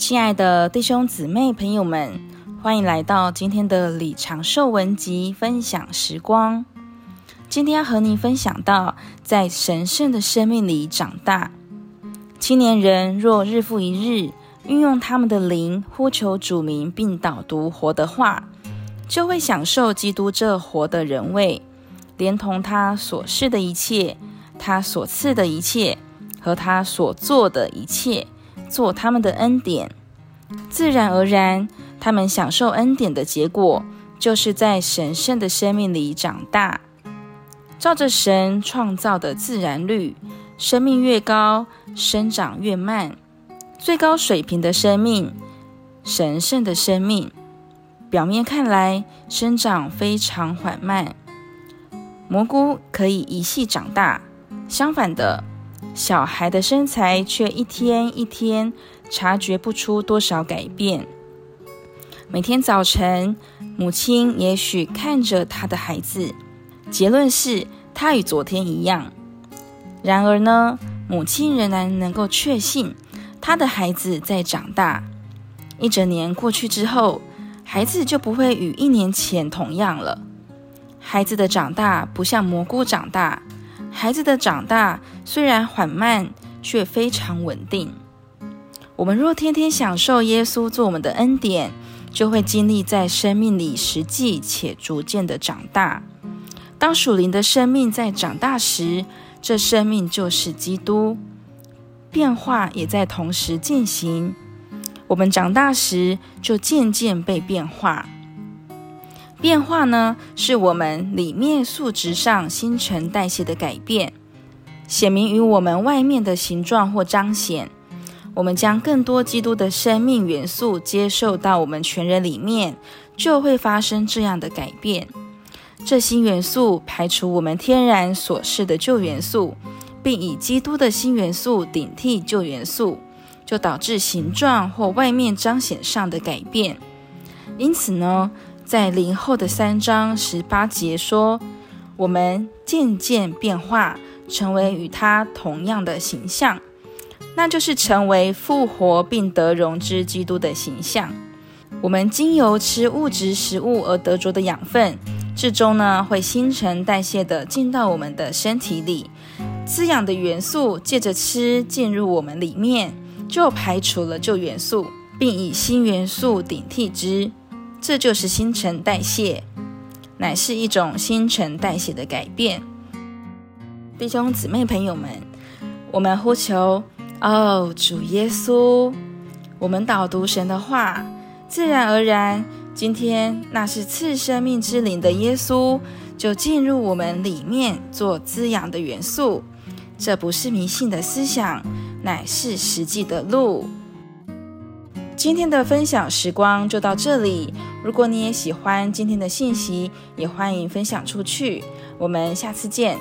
亲爱的弟兄姊妹朋友们，欢迎来到今天的李长寿文集分享时光。今天要和你分享到，在神圣的生命里长大。青年人若日复一日运用他们的灵呼求主名，并导读活的话，就会享受基督这活的人位，连同他所示的一切，他所赐的一切，和他所做的一切，做他们的恩典。自然而然，他们享受恩典的结果，就是在神圣的生命里长大。照着神创造的自然律，生命越高，生长越慢。最高水平的生命，神圣的生命，表面看来生长非常缓慢。蘑菇可以一系长大，相反的，小孩的身材却一天一天察觉不出多少改变。每天早晨，母亲也许看着她的孩子。结论是，他与昨天一样。然而呢，母亲仍然能够确信，他的孩子在长大。一整年过去之后，孩子就不会与一年前同样了。孩子的长大不像蘑菇长大，孩子的长大虽然缓慢，却非常稳定。我们若天天享受耶稣做我们的恩典，就会经历在生命里实际且逐渐的长大。当属灵的生命在长大时，这生命就是基督，变化也在同时进行。我们长大时，就渐渐被变化。变化呢，是我们里面素质上新陈代谢的改变，显明于我们外面的形状或彰显。我们将更多基督的生命元素接受到我们全人里面，就会发生这样的改变。这新元素排除我们天然所示的旧元素，并以基督的新元素顶替旧元素，就导致形状或外面彰显上的改变。因此呢，在灵后的三章十八节说，我们渐渐变化，成为与他同样的形象，那就是成为复活并得荣之基督的形象。我们经由吃物质食物而得着的养分。最终呢，会新陈代谢地进到我们的身体里，滋养的元素借着吃进入我们里面，就排除了旧元素，并以新元素顶替之。这就是新陈代谢，乃是一种新陈代谢的改变。弟兄姊妹朋友们，我们呼求哦，主耶稣，我们导读神的话，自然而然。今天，那是赐生命之灵的耶稣，就进入我们里面做滋养的元素。这不是迷信的思想，乃是实际的路。今天的分享时光就到这里。如果你也喜欢今天的信息，也欢迎分享出去。我们下次见。